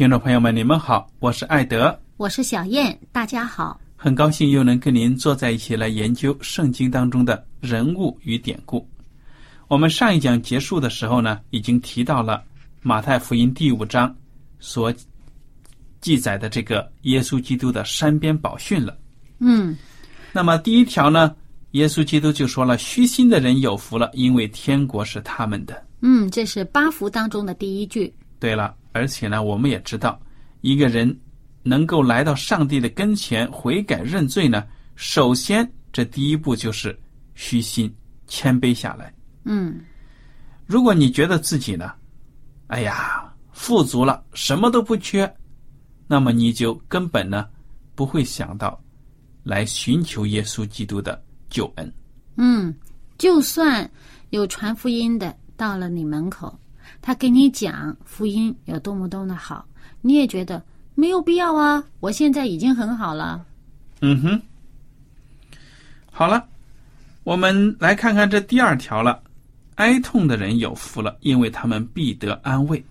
听众朋友们，你们好，我是艾德，我是小燕，大家好，很高兴又能跟您坐在一起来研究圣经当中的人物与典故。我们上一讲结束的时候呢，已经提到了马太福音第五章所记载的这个耶稣基督的山边宝训了。嗯，那么第一条呢，耶稣基督就说了：“虚心的人有福了，因为天国是他们的。”嗯，这是八福当中的第一句。对了，而且呢，我们也知道，一个人能够来到上帝的跟前悔改认罪呢，首先这第一步就是虚心谦卑下来。嗯，如果你觉得自己呢，哎呀，富足了，什么都不缺，那么你就根本呢不会想到来寻求耶稣基督的救恩。嗯，就算有传福音的到了你门口，他给你讲福音有多么多么的好，你也觉得没有必要啊！我现在已经很好了。嗯哼，好了，我们来看看这第二条了。哀痛的人有福了，因为他们必得安慰。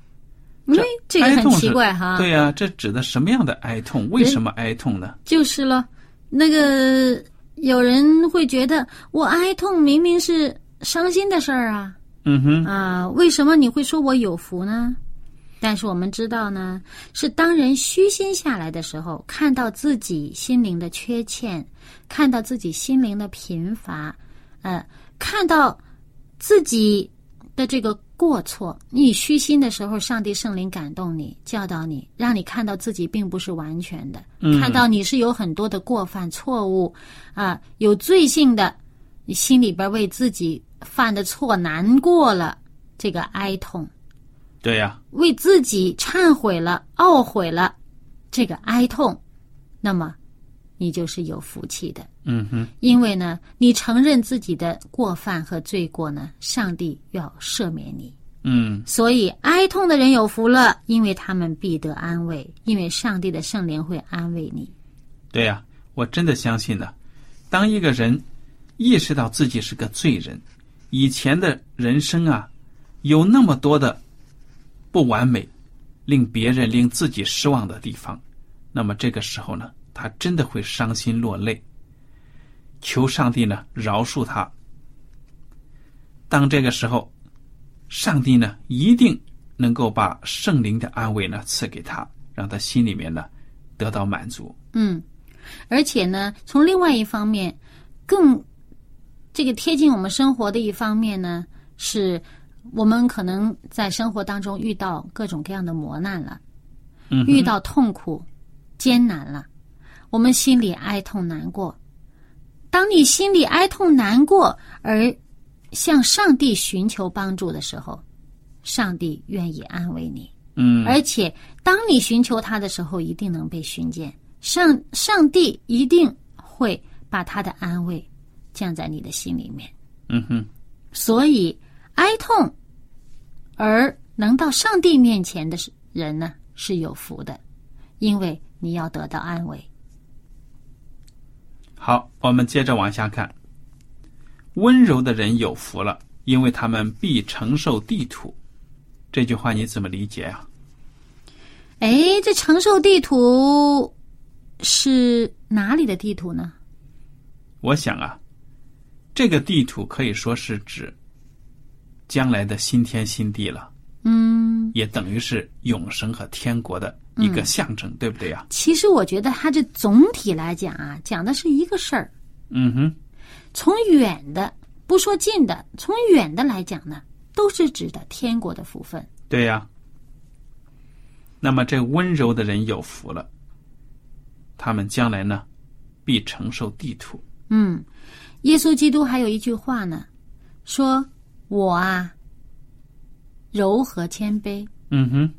嗯，这个很奇怪哈。对呀，这指的什么样的哀痛？为什么哀痛呢？就是了，那个有人会觉得我哀痛明明是伤心的事儿啊。嗯哼。啊，为什么你会说我有福呢？但是我们知道呢，是当人虚心下来的时候，看到自己心灵的缺欠，看到自己心灵的贫乏，呃，看到。自己的这个过错，你虚心的时候，上帝圣灵感动你，教导你，让你看到自己并不是完全的，看到你是有很多的过犯、错误啊，有罪性的，你心里边为自己犯的错难过了，这个哀痛，对呀，为自己忏悔了、懊悔了，这个哀痛，那么。你就是有福气的，嗯哼，因为呢，你承认自己的过犯和罪过呢，上帝要赦免你，嗯，所以哀痛的人有福了，因为他们必得安慰，因为上帝的圣灵会安慰你。对呀，我真的相信呢，当一个人意识到自己是个罪人，以前的人生啊，有那么多的不完美，令别人令自己失望的地方，那么这个时候呢？他真的会伤心落泪，求上帝呢饶恕他。当这个时候，上帝呢一定能够把圣灵的安慰呢赐给他，让他心里面呢得到满足。嗯，而且呢，从另外一方面，更这个贴近我们生活的一方面呢，是我们可能在生活当中遇到各种各样的磨难了，嗯，遇到痛苦、艰难了。我们心里哀痛难过，当你心里哀痛难过而向上帝寻求帮助的时候，上帝愿意安慰你。嗯，而且当你寻求他的时候，一定能被寻见。上上帝一定会把他的安慰降在你的心里面。嗯哼，所以哀痛而能到上帝面前的人呢是有福的，因为你要得到安慰。好，我们接着往下看。温柔的人有福了，因为他们必承受地土。这句话你怎么理解啊？哎，这承受地图是哪里的地图呢？我想啊，这个地图可以说是指将来的新天新地了。嗯，也等于是永生和天国的一个象征，对不对呀？其实我觉得它这总体来讲啊，讲的是一个事儿。嗯哼，从远的不说近的，从远的来讲呢，都是指的天国的福分。对呀。那么这温柔的人有福了，他们将来呢，必承受地土。嗯，耶稣基督还有一句话呢，说我啊，柔和谦卑。嗯哼，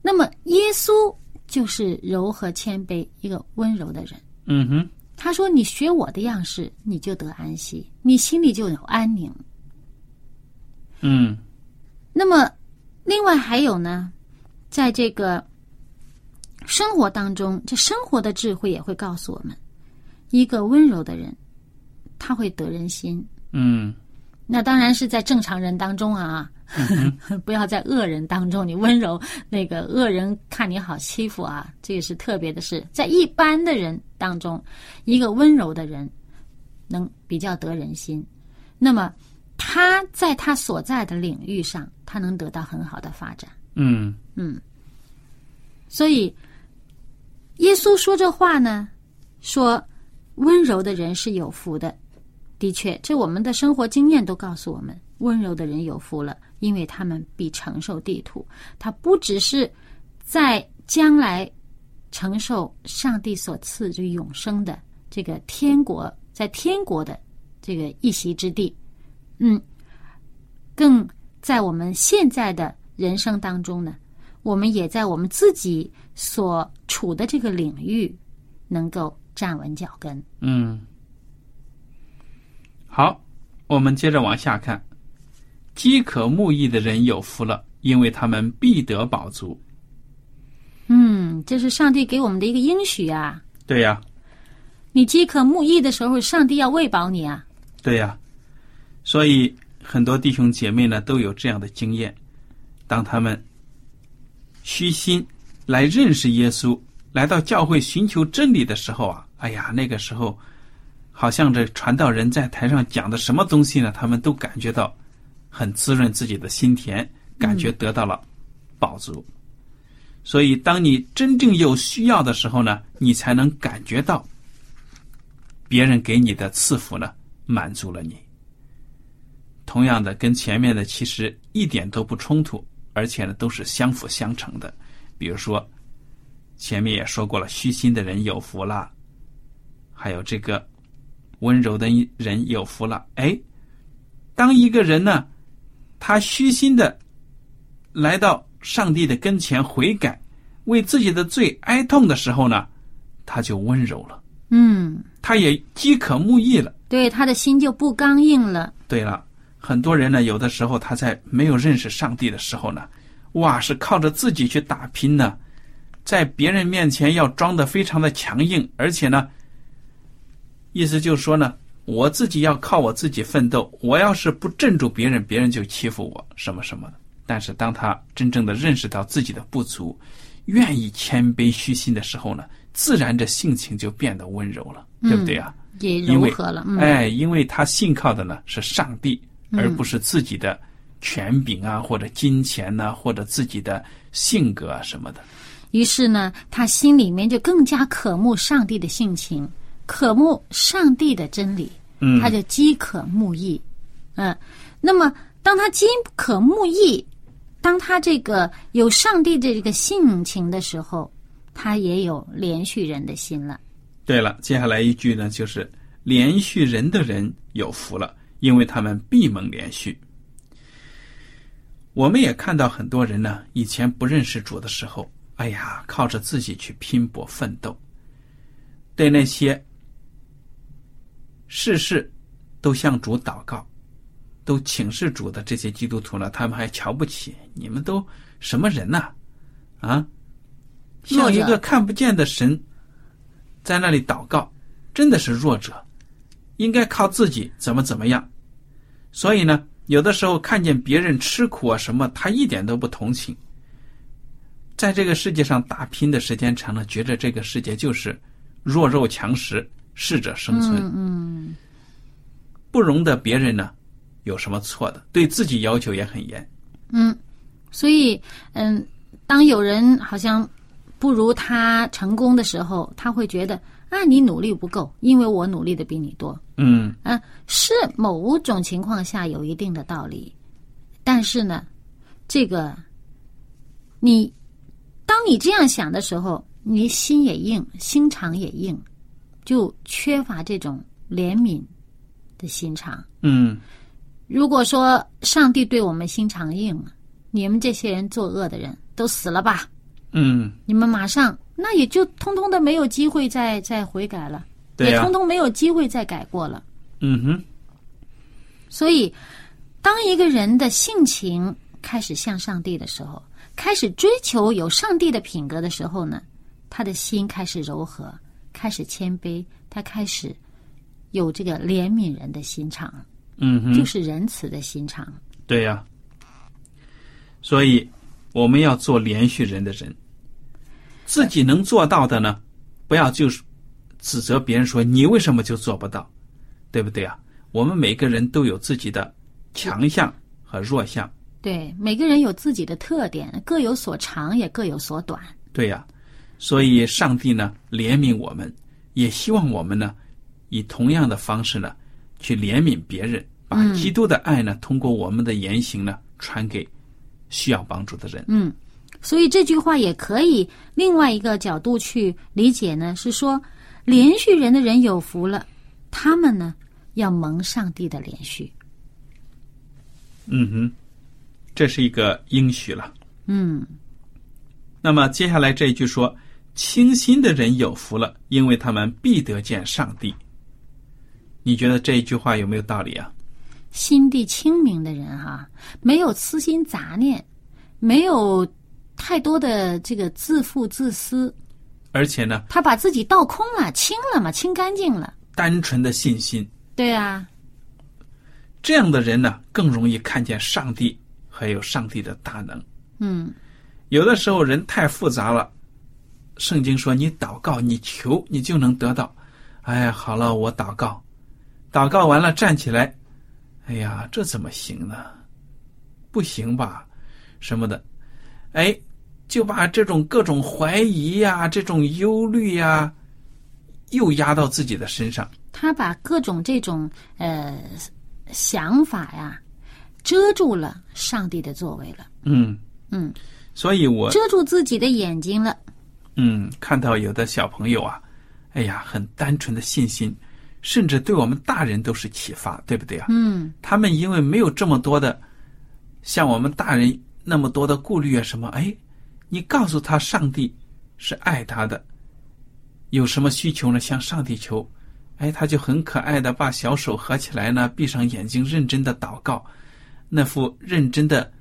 那么耶稣就是柔和谦卑，一个温柔的人。嗯哼，他说：“你学我的样式，你就得安息，你心里就有安宁。嗯，那么，另外还有呢，在这个生活当中，这生活的智慧也会告诉我们，一个温柔的人，他会得人心。嗯，那当然是在正常人当中啊，不要在恶人当中。你温柔，那个恶人看你好欺负啊，这也是特别的事，在一般的人当中，一个温柔的人能比较得人心。那么他在他所在的领域上，他能得到很好的发展。嗯，嗯，所以耶稣说这话呢，说温柔的人是有福的。的确，这我们的生活经验都告诉我们，温柔的人有福了，因为他们必承受地土。他不只是在将来承受上帝所赐这永生的这个天国，在天国的这个一席之地，嗯，更在我们现在的人生当中呢，我们也在我们自己所处的这个领域能够站稳脚跟。嗯，好，我们接着往下看。饥渴慕义的人有福了，因为他们必得饱足。嗯，这是上帝给我们的一个应许啊！对呀，你饥渴慕义的时候，上帝要喂饱你啊！对呀，所以很多弟兄姐妹呢都有这样的经验：当他们虚心来认识耶稣，来到教会寻求真理的时候啊，哎呀，那个时候好像这传道人在台上讲的什么东西呢，他们都感觉到很滋润自己的心田，感觉得到了饱足。所以，当你真正有需要的时候呢，你才能感觉到别人给你的赐福呢，满足了你。同样的，跟前面的其实一点都不冲突，而且呢，都是相辅相成的。比如说，前面也说过了，虚心的人有福了，还有这个温柔的人有福了。哎，当一个人呢，他虚心的来到上帝的跟前悔改，为自己的罪哀痛的时候呢，他就温柔了，嗯，他也饥渴慕义了。对，他的心就不刚硬了。对了，很多人呢，有的时候他在没有认识上帝的时候呢，哇，是靠着自己去打拼呢，在别人面前要装的非常的强硬，而且呢，意思就是说呢，我自己要靠我自己奋斗，我要是不镇住别人，别人就欺负我什么什么的。但是当他真正的认识到自己的不足，愿意谦卑虚心的时候呢，自然这性情就变得温柔了，对不对啊？也因为柔和了。嗯，哎，因为他信靠的呢是上帝，而不是自己的权柄啊，或者金钱呐、或者自己的性格啊什么的。于是呢，他心里面就更加渴慕上帝的性情，渴慕上帝的真理，嗯他就饥渴慕义。嗯，那么当他饥渴慕义，当他这个有上帝的这个性情的时候，他也有连续人的心了。对了，接下来一句呢，就是连续人的人有福了，因为他们必蒙连续。我们也看到很多人呢，以前不认识主的时候，哎呀，靠着自己去拼搏奋斗，对那些世事都向主祷告，都请示主的这些基督徒呢，他们还瞧不起你们，都什么人呐、啊？像一个看不见的神，在那里祷告，真的是弱者，应该靠自己怎么怎么样。所以呢，有的时候看见别人吃苦啊什么，他一点都不同情。在这个世界上打拼的时间长了，觉着这个世界就是弱肉强食，适者生存，嗯嗯不容得别人呢有什么错的，对自己要求也很严。嗯，所以嗯，当有人好像不如他成功的时候，他会觉得啊，你努力不够，因为我努力的比你多。嗯啊，是某种情况下有一定的道理，但是呢，这个你当你这样想的时候，你心也硬，心肠也硬，就缺乏这种怜悯的心肠。嗯。如果说上帝对我们心肠硬，你们这些人作恶的人都死了吧，嗯，你们马上那也就通通的没有机会再再悔改了，也通通没有机会再改过了。嗯哼，所以，当一个人的性情开始向上帝的时候，开始追求有上帝的品格的时候呢，他的心开始柔和，开始谦卑，他开始有这个怜悯人的心肠，嗯哼，就是仁慈的心肠。对呀、所以我们要做连续人的人，自己能做到的呢，不要就是指责别人说你为什么就做不到，对不对啊？我们每个人都有自己的强项和弱项，对，每个人有自己的特点，各有所长，也各有所短。对呀、所以上帝呢怜悯我们，也希望我们呢以同样的方式呢去怜悯别人，把基督的爱呢、通过我们的言行呢传给需要帮助的人。嗯，所以这句话也可以另外一个角度去理解呢，是说连续人的人有福了，他们呢要蒙上帝的连续。嗯哼，这是一个应许了。嗯，那么接下来这一句说：“清心的人有福了，因为他们必得见上帝。”你觉得这一句话有没有道理啊？心地清明的人哈、没有私心杂念，没有太多的这个自负自私，而且呢，他把自己倒空了，清了嘛，清干净了。单纯的信心，对啊，这样的人呢，更容易看见上帝还有上帝的大能。嗯有的时候人太复杂了，圣经说你祷告，你求，你就能得到。哎呀，好了，我祷告，祷告完了站起来，哎呀，这怎么行呢？不行吧，什么的，哎，就把这种各种怀疑呀、这种忧虑呀、又压到自己的身上。他把各种这种呃想法呀遮住了上帝的作为了，嗯嗯，所以我遮住自己的眼睛了。嗯，看到有的小朋友啊，哎呀，很单纯的信心，甚至对我们大人都是启发，对不对啊？嗯他们因为没有这么多的，像我们大人那么多的顾虑啊什么，哎，你告诉他上帝是爱他的，有什么需求呢？向上帝求，哎，他就很可爱的把小手合起来呢，闭上眼睛，认真的祷告，那副认真的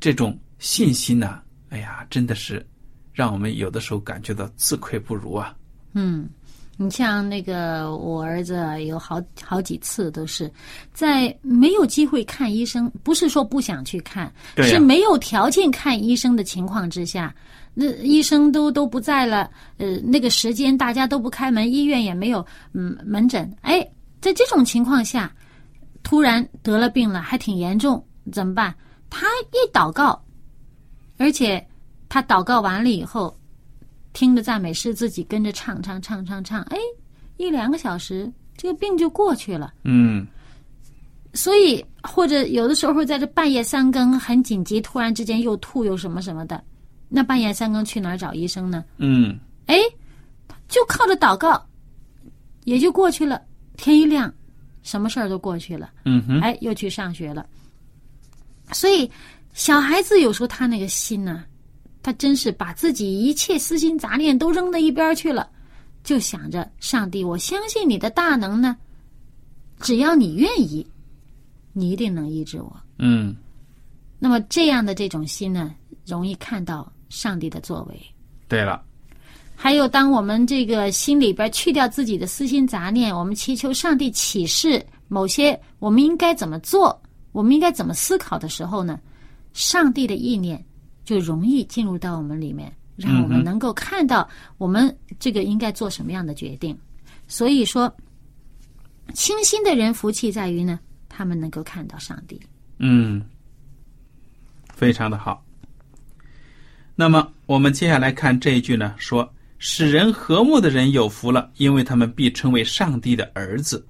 这种信心呢、哎呀，真的是让我们有的时候感觉到自愧不如啊。嗯，你像那个我儿子有好好几次都是在没有机会看医生，不是说不想去看，是没有条件看医生的情况之下，那医生都都不在了，呃，那个时间大家都不开门，医院也没有嗯门诊，哎，在这种情况下，突然得了病了，还挺严重，怎么办？他一祷告，而且他祷告完了以后，听着赞美诗，自己跟着唱唱唱唱唱，哎，一两个小时，这个病就过去了。嗯所以，或者有的时候会在这半夜三更很紧急，突然之间又吐又什么什么的，那半夜三更去哪儿找医生呢？嗯哎，就靠着祷告，也就过去了。天一亮，什么事儿都过去了。嗯哼，哎，又去上学了。所以，小孩子有时候他那个心呢、他真是把自己一切私心杂念都扔到一边去了，就想着上帝，我相信你的大能呢，只要你愿意，你一定能医治我。嗯，那么这样的这种心呢，容易看到上帝的作为。对了，还有，当我们这个心里边去掉自己的私心杂念，我们祈求上帝启示某些我们应该怎么做，我们应该怎么思考的时候呢，上帝的意念就容易进入到我们里面，让我们能够看到我们这个应该做什么样的决定。所以说，清心的人福气在于呢，他们能够看到上帝。嗯，非常的好。那么我们接下来看这一句呢，说使人和睦的人有福了，因为他们必称为上帝的儿子。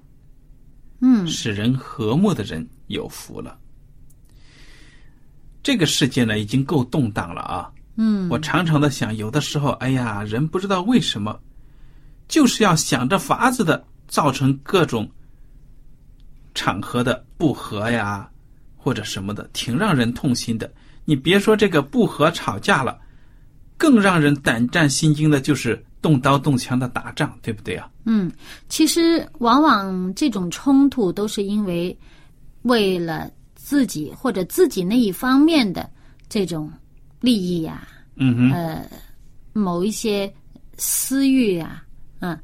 嗯，使人和睦的人有福了。这个世界呢，已经够动荡了啊。嗯，我常常的想，有的时候，哎呀，人不知道为什么，就是要想着法子的造成各种场合的不和呀，或者什么的，挺让人痛心的。你别说这个不和吵架了，更让人胆战心惊的就是动刀动枪的打仗，对不对啊？嗯，其实往往这种冲突都是因为为了自己或者自己那一方面的这种利益呀、嗯哼，呃，某一些私欲啊，嗯，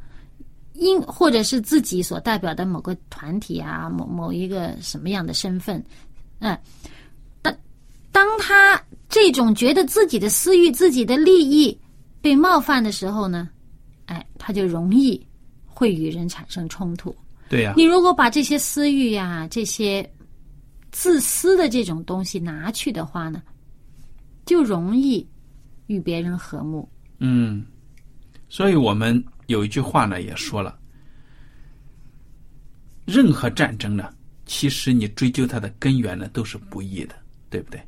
因或者是自己所代表的某个团体啊，某某一个什么样的身份，嗯，当当他这种觉得自己的私欲、自己的利益被冒犯的时候呢，哎，他就容易会与人产生冲突。对呀、你如果把这些私欲呀、这些自私的这种东西拿去的话呢，就容易与别人和睦。嗯，所以我们有一句话呢，也说了，任何战争呢，其实你追究它的根源呢，都是不易的，对不对？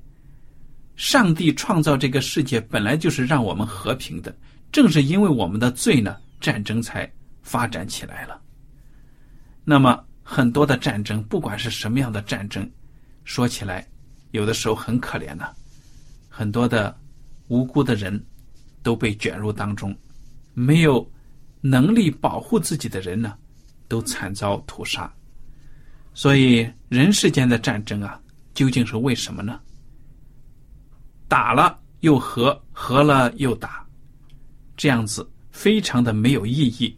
上帝创造这个世界本来就是让我们和平的，正是因为我们的罪呢，战争才发展起来了。那么很多的战争，不管是什么样的战争，说起来，有的时候很可怜呢、很多的无辜的人都被卷入当中，没有能力保护自己的人呢，都惨遭屠杀。所以人世间的战争啊，究竟是为什么呢？打了又和，和了又打，这样子非常的没有意义，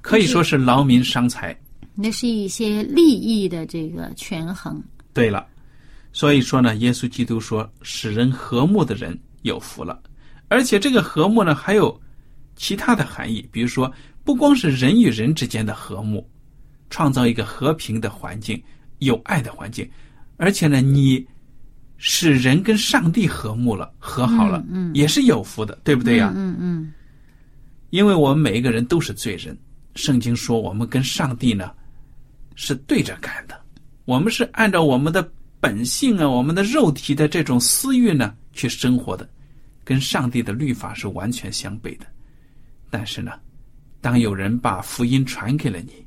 可以说是劳民伤财。那是一些利益的这个权衡。对了，所以说呢，耶稣基督说，使人和睦的人有福了。而且这个和睦呢，还有其他的含义，比如说，不光是人与人之间的和睦，创造一个和平的环境、有爱的环境，而且呢，你使人跟上帝和睦了、和好了，嗯嗯也是有福的，对不对呀、嗯嗯因为我们每一个人都是罪人，圣经说我们跟上帝呢是对着干的，我们是按照我们的本性啊，我们的肉体的这种私欲呢去生活的，跟上帝的律法是完全相悖的。但是呢，当有人把福音传给了你，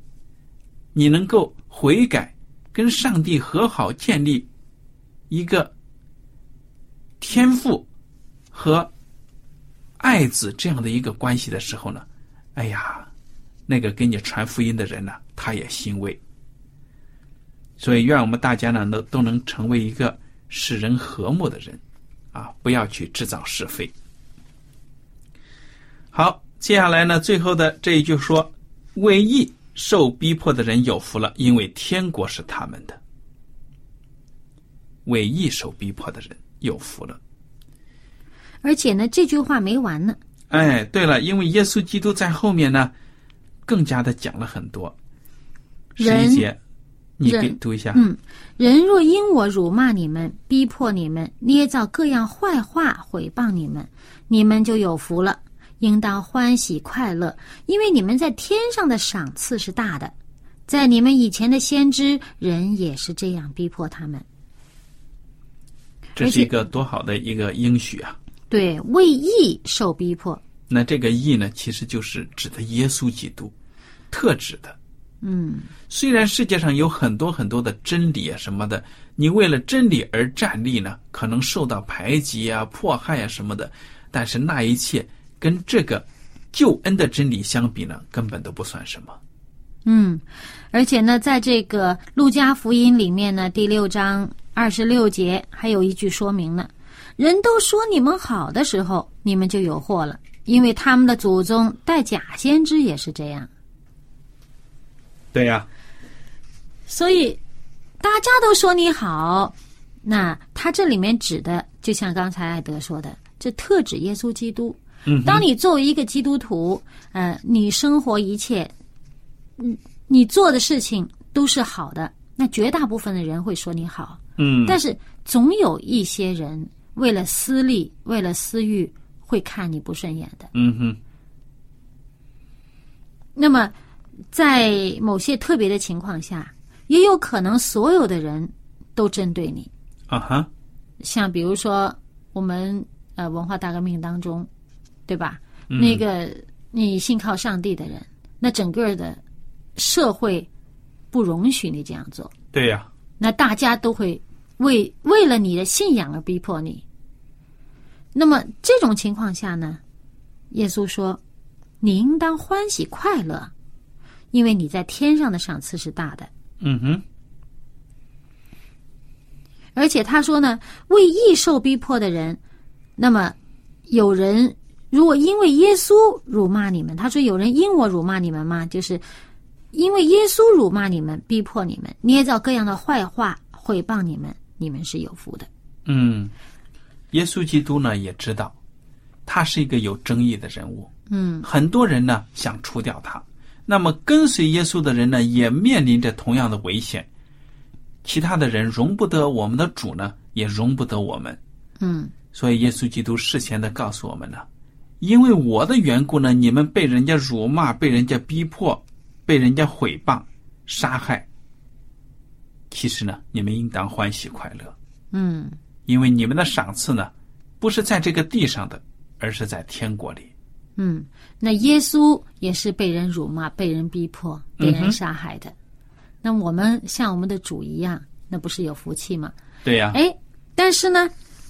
你能够悔改，跟上帝和好，建立一个天赋和爱子这样的一个关系的时候呢，哎呀，那个给你传福音的人呢，他也欣慰。所以，愿我们大家呢，都都能成为一个使人和睦的人，啊，不要去制造是非。好，接下来呢，最后的这一句说：“为义受逼迫的人有福了，因为天国是他们的。”为义受逼迫的人有福了。而且呢，这句话没完呢。哎，对了，因为耶稣基督在后面呢，更加的讲了很多。十一节，你给人读一下。嗯，人若因我辱骂你们、逼迫你们、捏造各样坏话毁谤你们，你们就有福了，应当欢喜快乐，因为你们在天上的赏赐是大的。在你们以前的先知，人也是这样逼迫他们。这是一个多好的一个应许啊！对，为义受逼迫。那这个义呢，其实就是指的耶稣基督，特指的。嗯，虽然世界上有很多很多的真理啊什么的，你为了真理而站立呢，可能受到排挤啊、迫害啊什么的，但是那一切跟这个救恩的真理相比呢，根本都不算什么。嗯，而且呢，在这个路加福音里面呢，第六章二十六节还有一句说明呢：人都说你们好的时候，你们就有祸了，因为他们的祖宗带假先知也是这样。对呀、所以大家都说你好，那他这里面指的，就像刚才艾德说的，这特指耶稣基督。嗯，当你作为一个基督徒，呃，你生活一切，嗯，你做的事情都是好的，那绝大部分的人会说你好，嗯，但是总有一些人为了私利、为了私欲，会看你不顺眼的。嗯哼，那么，在某些特别的情况下，也有可能所有的人都针对你。啊哈，像比如说我们呃文化大革命当中，对吧？嗯那个你信靠上帝的人，那整个的社会不容许你这样做，对呀、那大家都会为为了你的信仰而逼迫你。那么这种情况下呢，耶稣说：“你应当欢喜快乐，因为你在天上的赏赐是大的。”嗯哼，而且他说呢，为义受逼迫的人，那么有人如果因为耶稣辱骂你们，他说有人因我辱骂你们吗？就是因为耶稣辱骂你们、逼迫你们、捏造各样的坏话毁谤你们，你们是有福的。嗯，耶稣基督呢也知道，他是一个有争议的人物，嗯很多人呢想除掉他。那么跟随耶稣的人呢，也面临着同样的危险。其他的人容不得我们的主呢，也容不得我们。嗯所以耶稣基督事先的告诉我们了，因为我的缘故呢，你们被人家辱骂，被人家逼迫，被人家毁谤、杀害。其实呢，你们应当欢喜快乐，嗯因为你们的赏赐呢，不是在这个地上的，而是在天国里。嗯，那耶稣也是被人辱骂、被人逼迫、被人杀害的。那我们像我们的主一样，那不是有福气吗？对呀、哎，但是呢，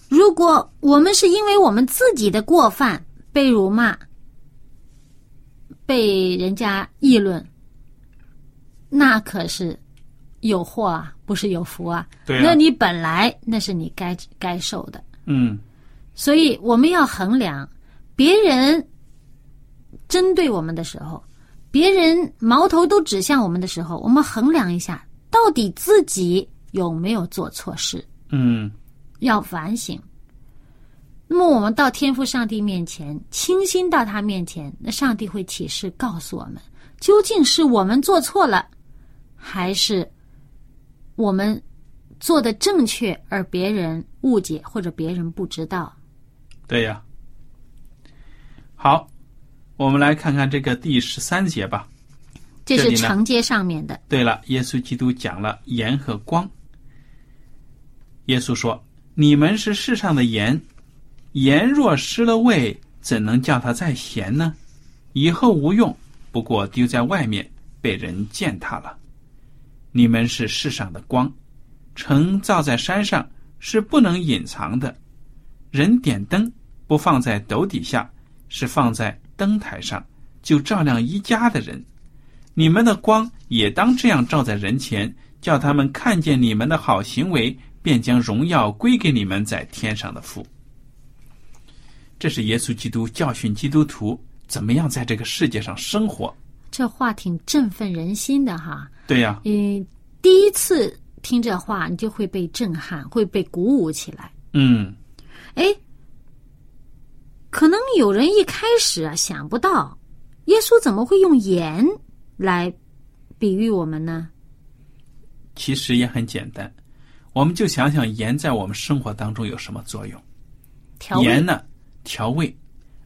如果我们是因为我们自己的过犯被辱骂、被人家议论，那可是有祸啊，不是有福啊。对呀那你本来那是你该该受的，嗯，所以我们要衡量别人针对我们的时候，别人矛头都指向我们的时候，我们衡量一下，到底自己有没有做错事。嗯，要反省。那么我们到天父上帝面前，倾心到他面前，那上帝会启示告诉我们，究竟是我们做错了，还是我们做的正确，而别人误解或者别人不知道。对呀、好，我们来看看这个第十三节吧。这是承接上面的。对了，耶稣基督讲了盐和光。耶稣说：“你们是世上的盐，盐若失了味，怎能叫它再咸呢？以后无用，不过丢在外面，被人践踏了。你们是世上的光，城造在山上是不能隐藏的。人点灯不放在斗底下，是放在灯台上，就照亮一家的人。”你们的光也当这样照在人前，叫他们看见你们的好行为，便将荣耀归给你们在天上的父。这是耶稣基督教训基督徒怎么样在这个世界上生活。这话挺振奋人心的哈。对呀、嗯，第一次听这话，你就会被震撼，会被鼓舞起来。嗯，哎，可能有人一开始啊想不到，耶稣怎么会用盐来比喻我们呢？其实也很简单，我们就想想盐在我们生活当中有什么作用。调味盐呢，调味，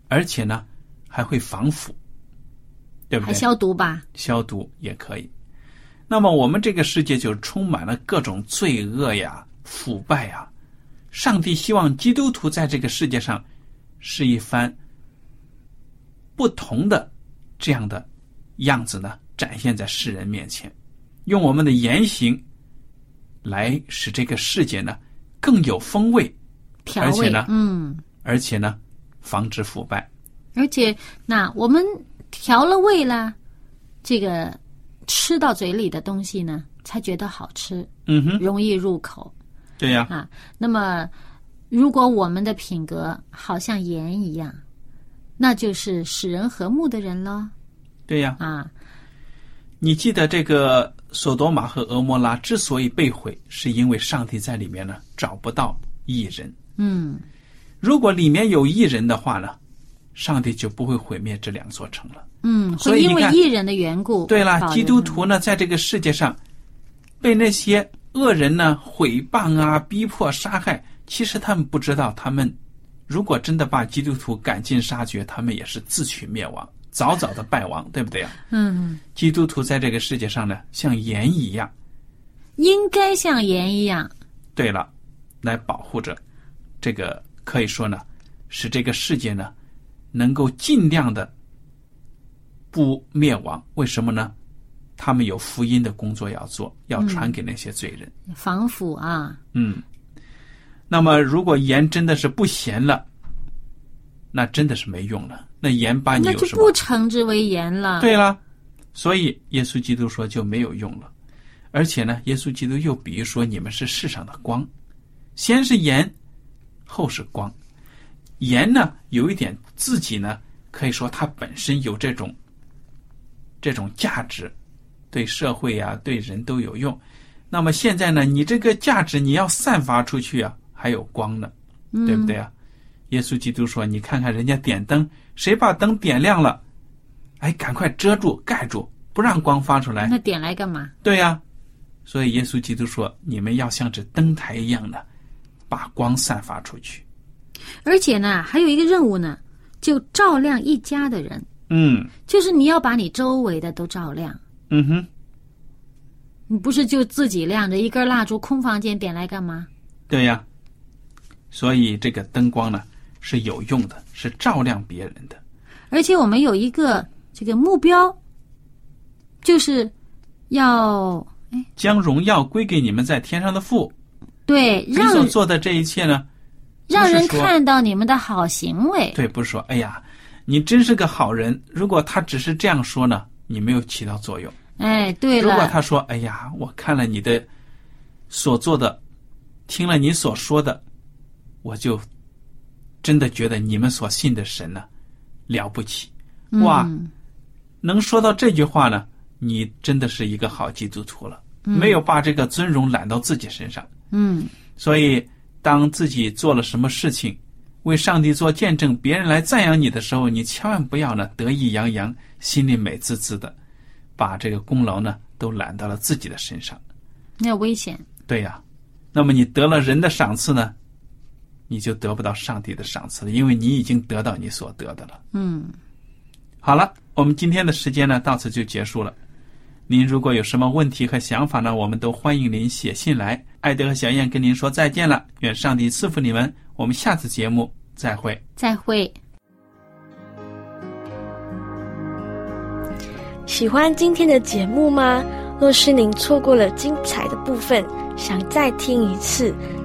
而且呢还会防腐，对不对？还消毒吧？消毒也可以。那么我们这个世界就充满了各种罪恶呀、腐败呀。上帝希望基督徒在这个世界上是一番不同的这样的样子呢，展现在世人面前，用我们的言行来使这个世界呢更有风味，而且呢，嗯，而且呢防止腐败。而且那我们调了味了，这个吃到嘴里的东西呢，才觉得好吃，嗯哼，容易入口对呀，啊。那么，如果我们的品格好像盐一样，那就是使人和睦的人了对呀。啊。你记得这个索多玛和俄摩拉之所以被毁，是因为上帝在里面呢找不到异人。嗯，如果里面有异人的话呢，上帝就不会毁灭这两座城了。嗯，会因为所以因为异人的缘故。对了，基督徒呢，在这个世界上被那些恶人呢毁谤啊、逼迫、杀害，其实他们不知道，他们如果真的把基督徒赶尽杀绝，他们也是自取灭亡，早早的败亡，对不对啊？嗯，基督徒在这个世界上呢，像盐一样。应该像盐一样。对了，来保护着这个，可以说呢，使这个世界呢，能够尽量的不灭亡。为什么呢？他们有福音的工作要做，要传给那些罪人。防腐啊，嗯，那么如果盐真的是不咸了，那真的是没用了。那盐把你那就有什么不称之为盐了。，对了，所以耶稣基督说就没有用了。而且呢，耶稣基督又比喻说，你们是世上的光，先是盐，后是光。盐呢，有一点自己呢，可以说它本身有这种这种价值，对社会呀、对人都有用。那么现在呢，你这个价值你要散发出去啊，还有光呢，对不对啊？耶稣基督说：“你看看人家点灯，谁把灯点亮了，哎，赶快遮住、盖住，不让光发出来。那点来干嘛？对呀、所以耶稣基督说：“你们要像这灯台一样的，把光散发出去。而且呢，还有一个任务呢，就照亮一家的人，”嗯就是你要把你周围的都照亮。嗯哼，你不是就自己亮着一根蜡烛，空房间点来干嘛？对呀、所以这个灯光呢是有用的，是照亮别人的。而且我们有一个这个目标，就是要将荣耀归给你们在天上的父。对让所做的这一切呢，让人看到你们的好行为。对，不是说哎呀，你真是个好人。如果他只是这样说呢，你没有起到作用。哎，对了如果，他说：“哎呀，我看了你的所做的，听了你所说的，我就真的觉得你们所信的神呢了不起。哇，嗯能说到这句话呢，你真的是一个好基督徒了，没有把这个尊荣揽到自己身上。嗯，所以，当自己做了什么事情，为上帝做见证，别人来赞扬你的时候，你千万不要呢得意洋洋，心里美滋滋的，把这个功劳呢都揽到了自己的身上。那危险。对呀、那么你得了人的赏赐呢，你就得不到上帝的赏赐了，因为你已经得到你所得的了。嗯，好了，我们今天的时间呢到此就结束了。您如果有什么问题和想法呢，我们都欢迎您写信来。艾德和小燕跟您说再见了，愿上帝赐福你们。我们下次节目再会。再会。喜欢今天的节目吗？若是您错过了精彩的部分，想再听一次，